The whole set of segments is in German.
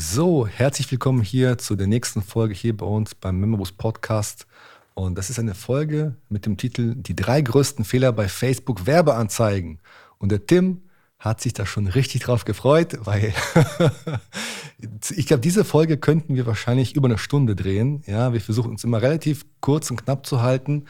So, herzlich willkommen hier zu der nächsten Folge hier bei uns beim Memorus Podcast. Und das ist eine Folge mit dem Titel Die drei größten Fehler bei Facebook Werbeanzeigen. Und der Tim hat sich da schon richtig drauf gefreut, weil ich glaube, diese Folge könnten wir wahrscheinlich über eine Stunde drehen. Ja, wir versuchen uns immer relativ kurz und knapp zu halten.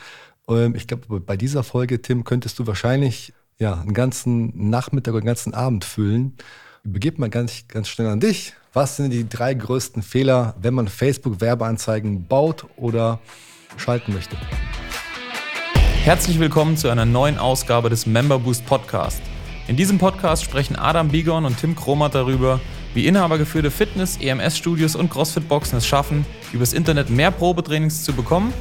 Ähm, ich glaube, bei dieser Folge, Tim, könntest du wahrscheinlich ja, einen ganzen Nachmittag oder einen ganzen Abend füllen. Begebe mal ganz, ganz schnell an dich. Was sind die drei größten Fehler, wenn man Facebook-Werbeanzeigen baut oder schalten möchte? Herzlich willkommen zu einer neuen Ausgabe des Member Boost Podcast. In diesem Podcast sprechen Adam Bigon und Tim Kromat darüber, wie inhabergeführte Fitness-, EMS-Studios und CrossFit-Boxen es schaffen, übers Internet mehr Probetrainings zu bekommen,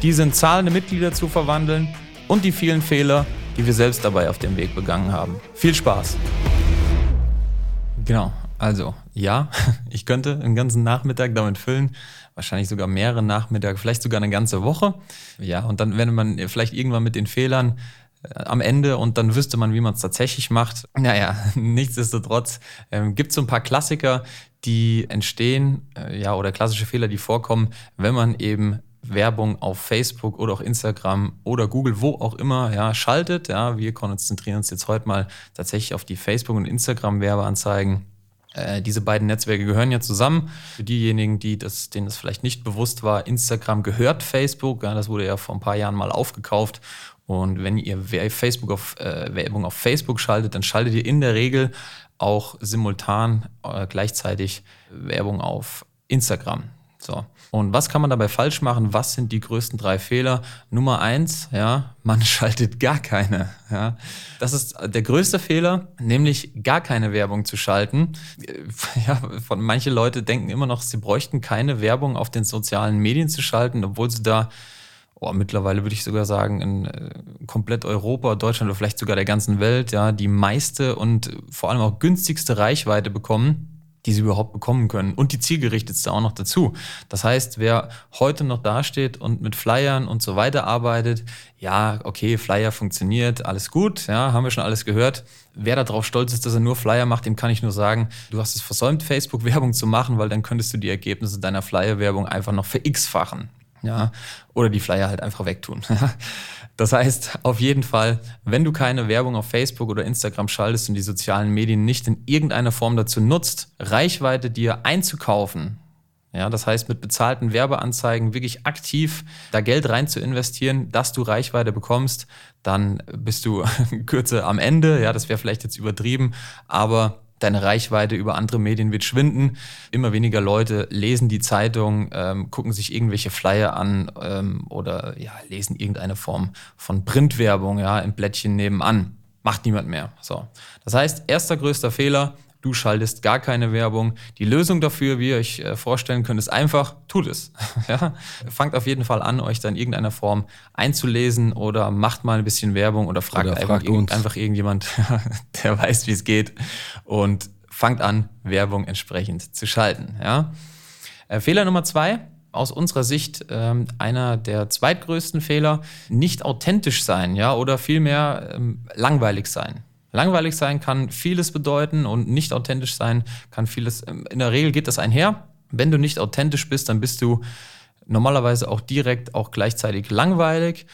diese in zahlende Mitglieder zu verwandeln und die vielen Fehler, die wir selbst dabei auf dem Weg begangen haben. Viel Spaß! Genau, also ja, ich könnte einen ganzen Nachmittag damit füllen, wahrscheinlich sogar mehrere Nachmittage, vielleicht sogar eine ganze Woche. Ja, und dann, wenn man vielleicht irgendwann mit den Fehlern äh, am Ende und dann wüsste man, wie man es tatsächlich macht. Naja, nichtsdestotrotz ähm, gibt es so ein paar Klassiker, die entstehen, äh, ja, oder klassische Fehler, die vorkommen, wenn man eben Werbung auf Facebook oder auch Instagram oder Google, wo auch immer, ja, schaltet. Ja, wir konzentrieren uns jetzt heute mal tatsächlich auf die Facebook- und Instagram-Werbeanzeigen. Äh, diese beiden Netzwerke gehören ja zusammen. Für diejenigen, die das, denen das vielleicht nicht bewusst war, Instagram gehört Facebook. Ja, das wurde ja vor ein paar Jahren mal aufgekauft und wenn ihr Facebook auf, äh, Werbung auf Facebook schaltet, dann schaltet ihr in der Regel auch simultan äh, gleichzeitig Werbung auf Instagram. So. Und was kann man dabei falsch machen? Was sind die größten drei Fehler? Nummer eins, ja, man schaltet gar keine. Ja. Das ist der größte Fehler, nämlich gar keine Werbung zu schalten. Ja, von manche Leute denken immer noch, sie bräuchten keine Werbung auf den sozialen Medien zu schalten, obwohl sie da oh, mittlerweile würde ich sogar sagen, in äh, komplett Europa, Deutschland oder vielleicht sogar der ganzen Welt, ja, die meiste und vor allem auch günstigste Reichweite bekommen, die sie überhaupt bekommen können. Und die zielgerichtetste auch noch dazu. Das heißt, wer heute noch dasteht und mit Flyern und so weiter arbeitet, ja, okay, Flyer funktioniert, alles gut, ja, haben wir schon alles gehört. Wer darauf stolz ist, dass er nur Flyer macht, dem kann ich nur sagen, du hast es versäumt, Facebook-Werbung zu machen, weil dann könntest du die Ergebnisse deiner Flyer-Werbung einfach noch ver x-fachen ja, oder die Flyer halt einfach wegtun. Das heißt, auf jeden Fall, wenn du keine Werbung auf Facebook oder Instagram schaltest und die sozialen Medien nicht in irgendeiner Form dazu nutzt, Reichweite dir einzukaufen, ja, das heißt, mit bezahlten Werbeanzeigen wirklich aktiv da Geld rein zu investieren, dass du Reichweite bekommst, dann bist du kürzer am Ende. Ja, das wäre vielleicht jetzt übertrieben, aber deine Reichweite über andere Medien wird schwinden. Immer weniger Leute lesen die Zeitung, ähm, gucken sich irgendwelche Flyer an ähm, oder ja, lesen irgendeine Form von Printwerbung ja, im Blättchen nebenan. Macht niemand mehr. So. Das heißt, erster größter Fehler, du schaltest gar keine Werbung. Die Lösung dafür, wie ihr euch äh, vorstellen könnt, ist einfach, tut es. ja? Fangt auf jeden Fall an, euch da in irgendeiner Form einzulesen oder macht mal ein bisschen Werbung oder fragt, oder fragt einfach, einfach irgendjemand, der weiß, wie es geht und fangt an, Werbung entsprechend zu schalten. Ja? Äh, Fehler Nummer zwei, aus unserer Sicht ähm, einer der zweitgrößten Fehler, nicht authentisch sein, ja, oder vielmehr ähm, langweilig sein. Langweilig sein kann vieles bedeuten und nicht authentisch sein kann vieles. In der Regel geht das einher. Wenn du nicht authentisch bist, dann bist du normalerweise auch direkt auch gleichzeitig langweilig.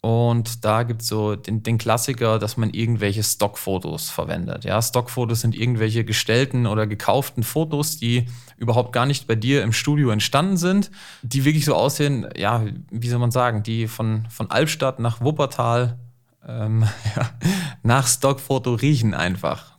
Und da gibt es so den, den, Klassiker, dass man irgendwelche Stockfotos verwendet. Ja, Stockfotos sind irgendwelche gestellten oder gekauften Fotos, die überhaupt gar nicht bei dir im Studio entstanden sind, die wirklich so aussehen, ja, wie soll man sagen, die von, von Albstadt nach Wuppertal ähm, ja, nach Stockfoto riechen einfach.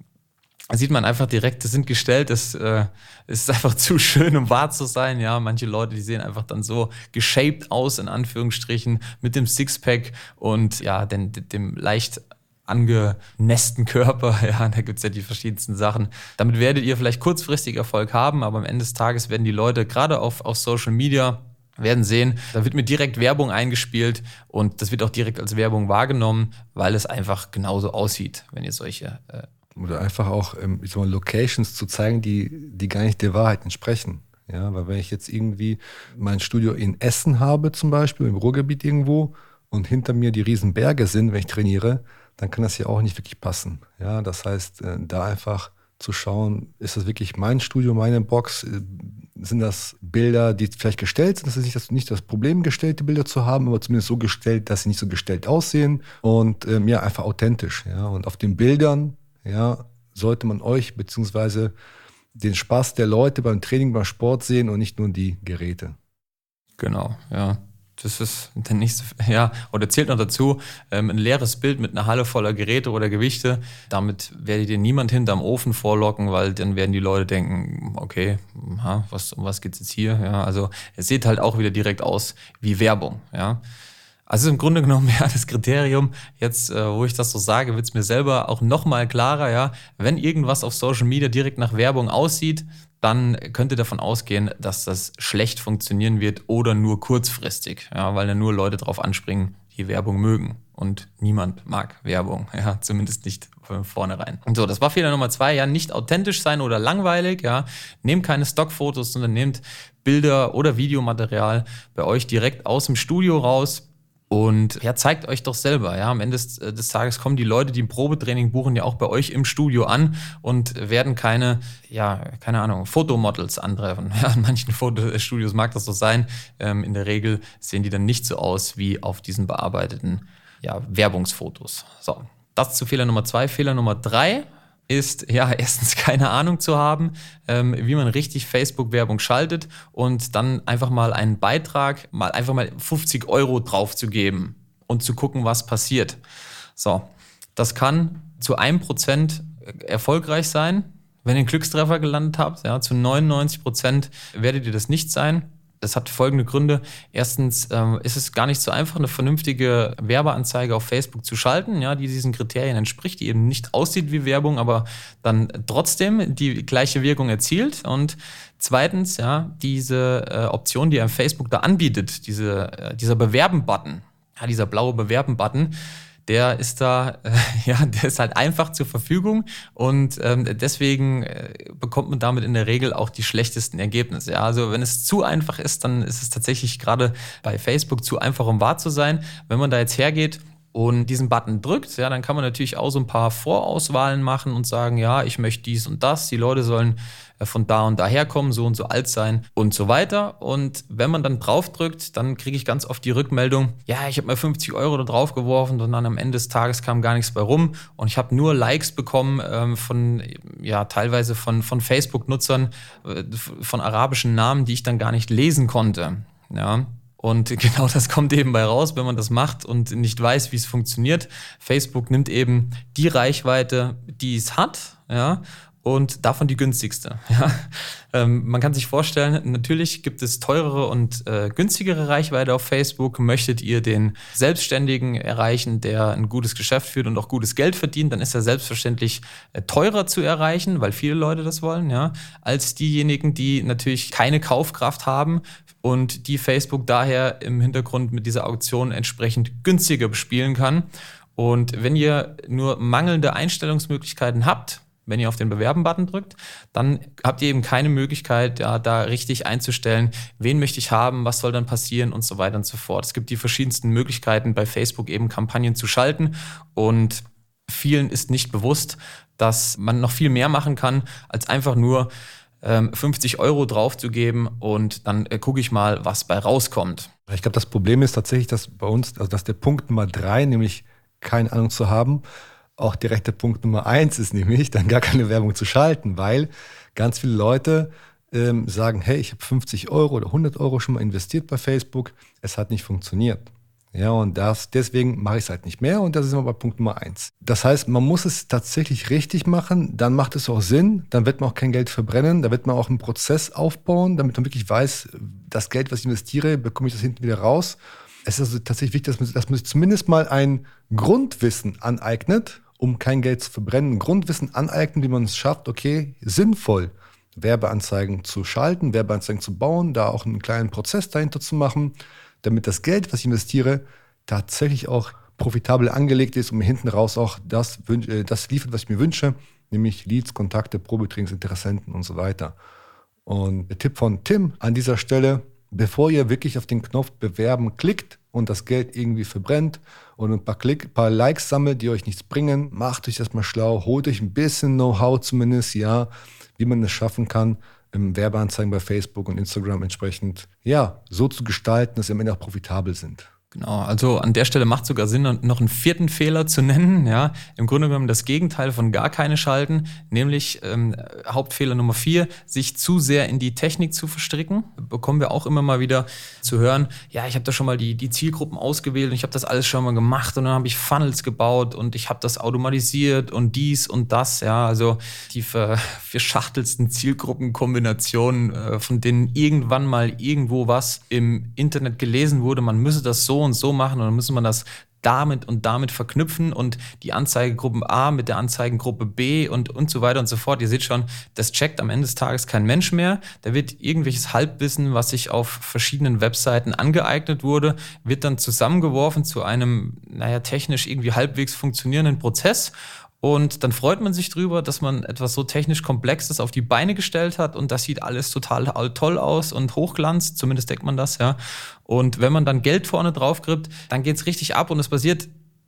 Da sieht man einfach direkt, das sind gestellt, das äh, ist einfach zu schön, um wahr zu sein. Ja, manche Leute, die sehen einfach dann so geshaped aus, in Anführungsstrichen, mit dem Sixpack und ja, den, dem leicht angenässten Körper. Ja, da gibt's ja die verschiedensten Sachen. Damit werdet ihr vielleicht kurzfristig Erfolg haben, aber am Ende des Tages werden die Leute gerade auf, auf Social Media werden sehen, da wird mir direkt Werbung eingespielt und das wird auch direkt als Werbung wahrgenommen, weil es einfach genauso aussieht, wenn ihr solche. Äh Oder einfach auch ähm, so Locations zu zeigen, die, die gar nicht der Wahrheit entsprechen. Ja, weil wenn ich jetzt irgendwie mein Studio in Essen habe, zum Beispiel, im Ruhrgebiet irgendwo, und hinter mir die riesen Berge sind, wenn ich trainiere, dann kann das ja auch nicht wirklich passen. Ja, das heißt, äh, da einfach zu schauen, ist das wirklich mein Studio, meine Box? Sind das Bilder, die vielleicht gestellt sind? Das ist nicht das, nicht das Problem, gestellte Bilder zu haben, aber zumindest so gestellt, dass sie nicht so gestellt aussehen und ähm, ja, einfach authentisch. Ja. Und auf den Bildern ja, sollte man euch beziehungsweise den Spaß der Leute beim Training, beim Sport sehen und nicht nur die Geräte. Genau, ja. Das ist der nächste, ja, oder zählt noch dazu, ähm, ein leeres Bild mit einer Halle voller Geräte oder Gewichte. Damit werdet ihr niemand hinterm Ofen vorlocken, weil dann werden die Leute denken, okay, ha, was, um was geht's jetzt hier? Ja, also es sieht halt auch wieder direkt aus wie Werbung, ja. Also im Grunde genommen ja das Kriterium, jetzt äh, wo ich das so sage, wird es mir selber auch nochmal klarer, ja, wenn irgendwas auf Social Media direkt nach Werbung aussieht, dann könnt ihr davon ausgehen, dass das schlecht funktionieren wird oder nur kurzfristig, ja, weil dann nur Leute drauf anspringen, die Werbung mögen. Und niemand mag Werbung, ja, zumindest nicht von vornherein. Und so, das war Fehler Nummer zwei, ja, nicht authentisch sein oder langweilig, ja. Nehmt keine Stockfotos, sondern nehmt Bilder oder Videomaterial bei euch direkt aus dem Studio raus, und ja, zeigt euch doch selber. Ja, am Ende des, äh, des, Tages kommen die Leute, die ein Probetraining buchen, ja auch bei euch im Studio an und werden keine, ja, keine Ahnung, Fotomodels antreffen. Ja, in manchen Fotostudios mag das so sein. Ähm, in der Regel sehen die dann nicht so aus wie auf diesen bearbeiteten ja, Werbungsfotos. So, das zu Fehler Nummer zwei. Fehler Nummer drei ist ja erstens keine Ahnung zu haben, ähm, wie man richtig Facebook-Werbung schaltet und dann einfach mal einen Beitrag, mal einfach mal 50 Euro drauf zu geben und zu gucken, was passiert. So, das kann zu einem Prozent erfolgreich sein, wenn ihr einen Glückstreffer gelandet habt. Ja, zu 99 Prozent werdet ihr das nicht sein. Das hat folgende Gründe. Erstens ähm, ist es gar nicht so einfach, eine vernünftige Werbeanzeige auf Facebook zu schalten, ja, die diesen Kriterien entspricht, die eben nicht aussieht wie Werbung, aber dann trotzdem die gleiche Wirkung erzielt. Und zweitens, ja, diese äh, Option, die einem Facebook da anbietet, diese, äh, dieser Bewerben-Button, ja, dieser blaue Bewerben-Button, der ist da, äh, ja, der ist halt einfach zur Verfügung und ähm, deswegen äh, bekommt man damit in der Regel auch die schlechtesten Ergebnisse. Ja, also wenn es zu einfach ist, dann ist es tatsächlich gerade bei Facebook zu einfach, um wahr zu sein. Wenn man da jetzt hergeht und diesen Button drückt, ja, dann kann man natürlich auch so ein paar Vorauswahlen machen und sagen, ja, ich möchte dies und das. Die Leute sollen äh, von da und daher kommen, so und so alt sein und so weiter. Und wenn man dann draufdrückt, dann kriege ich ganz oft die Rückmeldung, ja, ich habe mal 50 Euro da drauf geworfen und dann am Ende des Tages kam gar nichts bei rum und ich habe nur Likes bekommen ähm, von, ja, teilweise von, von Facebook-Nutzern, äh, von arabischen Namen, die ich dann gar nicht lesen konnte. Ja, und genau das kommt eben bei raus, wenn man das macht und nicht weiß, wie es funktioniert. Facebook nimmt eben die Reichweite, die es hat, ja, und davon die günstigste. Ja? Ähm, man kann sich vorstellen, natürlich gibt es teurere und äh, günstigere Reichweite auf Facebook. Möchtet ihr den Selbstständigen erreichen, der ein gutes Geschäft führt und auch gutes Geld verdient, dann ist er selbstverständlich äh, teurer zu erreichen, weil viele Leute das wollen, ja, als diejenigen, die natürlich keine Kaufkraft haben und die Facebook daher im Hintergrund mit dieser Auktion entsprechend günstiger bespielen kann. Und wenn ihr nur mangelnde Einstellungsmöglichkeiten habt, wenn ihr auf den Bewerben-Button drückt, dann habt ihr eben keine Möglichkeit, ja, da richtig einzustellen, wen möchte ich haben, was soll dann passieren und so weiter und so fort. Es gibt die verschiedensten Möglichkeiten, bei Facebook eben Kampagnen zu schalten und vielen ist nicht bewusst, dass man noch viel mehr machen kann, als einfach nur 50 ähm, Euro draufzugeben und dann äh, gucke ich mal, was bei rauskommt. Ich glaube, das Problem ist tatsächlich, dass bei uns, also dass der Punkt Nummer drei, nämlich keine Ahnung zu haben, auch direkt der Punkt Nummer eins ist nämlich, dann gar keine Werbung zu schalten, weil ganz viele Leute ähm, sagen, hey, ich habe 50 Euro oder 100 Euro schon mal investiert bei Facebook, es hat nicht funktioniert. Ja, und das, deswegen mache ich es halt nicht mehr und das ist immer bei Punkt Nummer eins. Das heißt, man muss es tatsächlich richtig machen, dann macht es auch Sinn, dann wird man auch kein Geld verbrennen, da wird man auch einen Prozess aufbauen, damit man wirklich weiß, das Geld, was ich investiere, bekomme ich das hinten wieder raus. Es ist also tatsächlich wichtig, dass man, dass man sich zumindest mal ein Grundwissen aneignet um kein Geld zu verbrennen, Grundwissen aneignen, wie man es schafft, okay, sinnvoll Werbeanzeigen zu schalten, Werbeanzeigen zu bauen, da auch einen kleinen Prozess dahinter zu machen, damit das Geld, was ich investiere, tatsächlich auch profitabel angelegt ist und mir hinten raus auch das, äh, das liefert, was ich mir wünsche, nämlich Leads, Kontakte, Probetrainingsinteressenten und so weiter. Und der Tipp von Tim an dieser Stelle, bevor ihr wirklich auf den Knopf bewerben klickt und das Geld irgendwie verbrennt und ein paar, Klick, paar Likes sammelt, die euch nichts bringen. Macht euch erstmal schlau, holt euch ein bisschen Know-how zumindest, ja, wie man es schaffen kann, im Werbeanzeigen bei Facebook und Instagram entsprechend, ja, so zu gestalten, dass sie am Ende auch profitabel sind. Genau, also an der Stelle macht sogar Sinn, noch einen vierten Fehler zu nennen. Ja, im Grunde genommen das Gegenteil von gar keine schalten, nämlich ähm, Hauptfehler Nummer vier, sich zu sehr in die Technik zu verstricken. Bekommen wir auch immer mal wieder zu hören, ja, ich habe da schon mal die, die Zielgruppen ausgewählt und ich habe das alles schon mal gemacht und dann habe ich Funnels gebaut und ich habe das automatisiert und dies und das. Ja, also die verschachtelsten Zielgruppenkombinationen, äh, von denen irgendwann mal irgendwo was im Internet gelesen wurde, man müsse das so und so machen und dann müssen wir das damit und damit verknüpfen und die Anzeigegruppen A mit der Anzeigengruppe B und, und so weiter und so fort. Ihr seht schon, das checkt am Ende des Tages kein Mensch mehr. Da wird irgendwelches Halbwissen, was sich auf verschiedenen Webseiten angeeignet wurde, wird dann zusammengeworfen zu einem, naja, technisch irgendwie halbwegs funktionierenden Prozess und dann freut man sich drüber, dass man etwas so technisch Komplexes auf die Beine gestellt hat und das sieht alles total toll aus und hochglanz, zumindest denkt man das, ja. Und wenn man dann Geld vorne drauf kriegt, dann geht's richtig ab und es passiert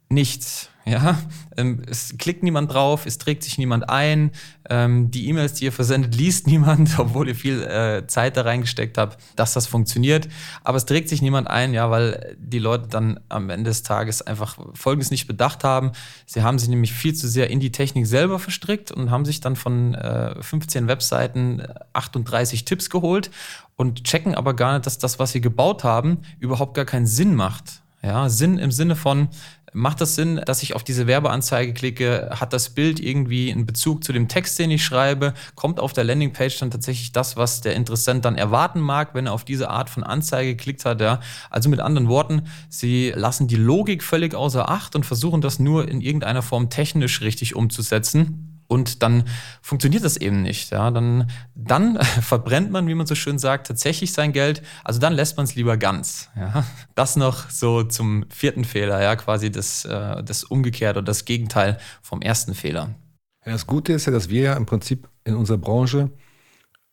nichts. Ja, ähm, es klickt niemand drauf, es trägt sich niemand ein, ähm, die E-Mails, die ihr versendet, liest niemand, obwohl ihr viel äh, Zeit da reingesteckt habt, dass das funktioniert. Aber es trägt sich niemand ein, ja, weil die Leute dann am Ende des Tages einfach Folgendes nicht bedacht haben. Sie haben sich nämlich viel zu sehr in die Technik selber verstrickt und haben sich dann von äh, 15 Webseiten 38 Tipps geholt und checken aber gar nicht, dass das, was sie gebaut haben, überhaupt gar keinen Sinn macht. Ja, Sinn im Sinne von, Macht das Sinn, dass ich auf diese Werbeanzeige klicke? Hat das Bild irgendwie einen Bezug zu dem Text, den ich schreibe? Kommt auf der Landingpage dann tatsächlich das, was der Interessent dann erwarten mag, wenn er auf diese Art von Anzeige geklickt hat? Ja? Also mit anderen Worten, sie lassen die Logik völlig außer Acht und versuchen das nur in irgendeiner Form technisch richtig umzusetzen. Und dann funktioniert das eben nicht. Ja? Dann, dann verbrennt man, wie man so schön sagt, tatsächlich sein Geld. Also dann lässt man es lieber ganz. Ja? Das noch so zum vierten Fehler, ja, quasi das, äh, das Umgekehrte oder das Gegenteil vom ersten Fehler. Das Gute ist ja, dass wir ja im Prinzip in unserer Branche,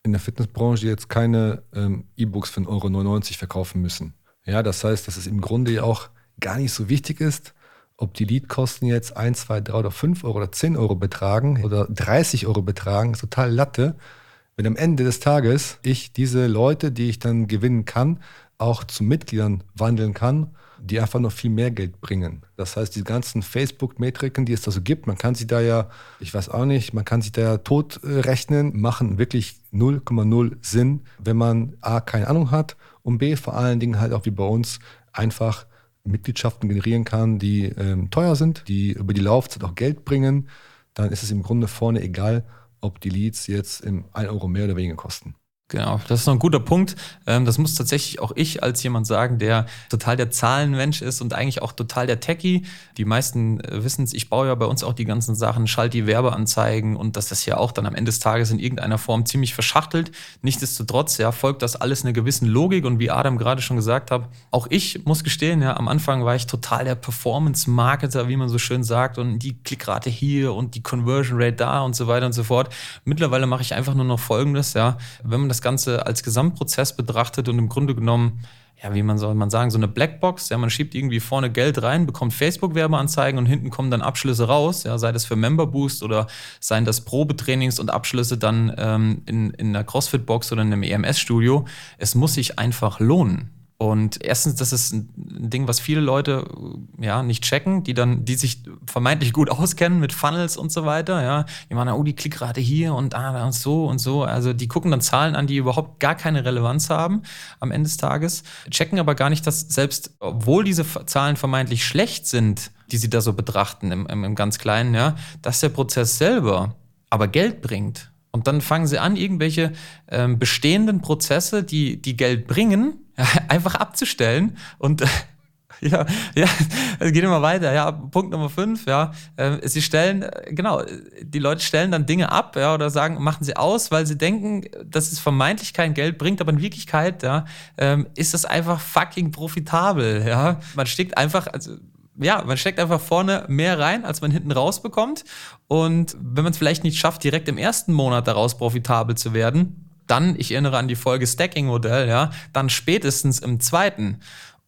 in der Fitnessbranche, jetzt keine ähm, E-Books für 1,99 Euro verkaufen müssen. Ja, das heißt, dass es im Grunde ja auch gar nicht so wichtig ist, ob die Leadkosten jetzt 1, 2, 3 oder 5 Euro oder 10 Euro betragen oder 30 Euro betragen, ist total Latte. Wenn am Ende des Tages ich diese Leute, die ich dann gewinnen kann, auch zu Mitgliedern wandeln kann, die einfach noch viel mehr Geld bringen. Das heißt, die ganzen Facebook-Metriken, die es da so gibt, man kann sie da ja, ich weiß auch nicht, man kann sich da ja tot rechnen, machen wirklich 0,0 Sinn, wenn man A, keine Ahnung hat und B, vor allen Dingen halt auch wie bei uns einfach Mitgliedschaften generieren kann, die ähm, teuer sind, die über die Laufzeit auch Geld bringen, dann ist es im Grunde vorne egal, ob die Leads jetzt im 1 Euro mehr oder weniger kosten. Genau, das ist noch ein guter Punkt. Ähm, das muss tatsächlich auch ich als jemand sagen, der total der Zahlenmensch ist und eigentlich auch total der Techie. Die meisten äh, wissen es, ich baue ja bei uns auch die ganzen Sachen, schalt die Werbeanzeigen und das ist ja auch dann am Ende des Tages in irgendeiner Form ziemlich verschachtelt. Nichtsdestotrotz, ja, folgt das alles einer gewissen Logik und wie Adam gerade schon gesagt hat, auch ich muss gestehen, ja, am Anfang war ich total der Performance-Marketer, wie man so schön sagt und die Klickrate hier und die Conversion Rate da und so weiter und so fort. Mittlerweile mache ich einfach nur noch Folgendes, ja, wenn man das das Ganze als Gesamtprozess betrachtet und im Grunde genommen, ja, wie man soll man sagen, so eine Blackbox, ja, man schiebt irgendwie vorne Geld rein, bekommt Facebook-Werbeanzeigen und hinten kommen dann Abschlüsse raus, ja, sei das für Member Boost oder seien das Probetrainings und Abschlüsse dann ähm, in, in einer CrossFit-Box oder in einem EMS-Studio. Es muss sich einfach lohnen. Und erstens, das ist ein Ding, was viele Leute ja nicht checken, die dann, die sich vermeintlich gut auskennen mit Funnels und so weiter. Ja, die machen, oh, die Klickrate hier und da und so und so. Also die gucken dann Zahlen an, die überhaupt gar keine Relevanz haben am Ende des Tages, checken aber gar nicht, dass selbst, obwohl diese Zahlen vermeintlich schlecht sind, die sie da so betrachten im, im, im ganz Kleinen, ja, dass der Prozess selber aber Geld bringt. Und dann fangen sie an, irgendwelche ähm, bestehenden Prozesse, die, die Geld bringen, einfach abzustellen und ja, ja, es geht immer weiter. Ja, Punkt Nummer fünf, ja. Ähm, sie stellen, genau, die Leute stellen dann Dinge ab, ja, oder sagen, machen sie aus, weil sie denken, dass es vermeintlich kein Geld bringt, aber in Wirklichkeit, ja, ähm, ist das einfach fucking profitabel, ja. Man steckt einfach, also, ja, man steckt einfach vorne mehr rein, als man hinten rausbekommt. Und wenn man es vielleicht nicht schafft, direkt im ersten Monat daraus profitabel zu werden, dann, ich erinnere an die Folge Stacking-Modell, ja, dann spätestens im zweiten.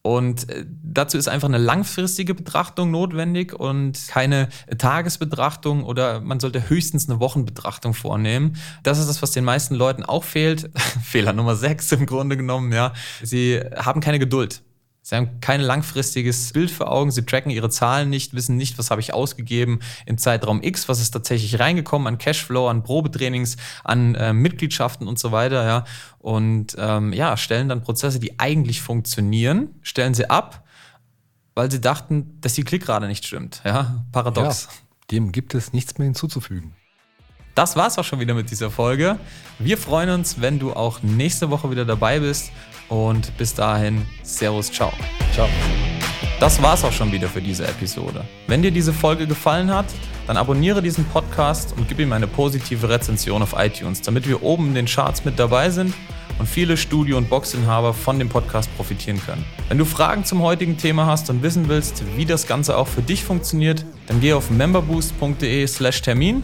Und äh, dazu ist einfach eine langfristige Betrachtung notwendig und keine Tagesbetrachtung oder man sollte höchstens eine Wochenbetrachtung vornehmen. Das ist das, was den meisten Leuten auch fehlt. Fehler Nummer 6 im Grunde genommen, ja. Sie haben keine Geduld. Sie haben kein langfristiges Bild vor Augen, sie tracken ihre Zahlen nicht, wissen nicht, was habe ich ausgegeben im Zeitraum X, was ist tatsächlich reingekommen an Cashflow, an Probetrainings, an äh, Mitgliedschaften und so weiter, ja. Und ähm, ja, stellen dann Prozesse, die eigentlich funktionieren, stellen sie ab, weil sie dachten, dass die Klickrate nicht stimmt. Ja, paradox. Ja, dem gibt es nichts mehr hinzuzufügen. Das war's auch schon wieder mit dieser Folge. Wir freuen uns, wenn du auch nächste Woche wieder dabei bist und bis dahin, Servus, ciao. Ciao. Das war's auch schon wieder für diese Episode. Wenn dir diese Folge gefallen hat, dann abonniere diesen Podcast und gib ihm eine positive Rezension auf iTunes, damit wir oben in den Charts mit dabei sind und viele Studio- und Boxinhaber von dem Podcast profitieren können. Wenn du Fragen zum heutigen Thema hast und wissen willst, wie das Ganze auch für dich funktioniert, dann geh auf memberboost.de/termin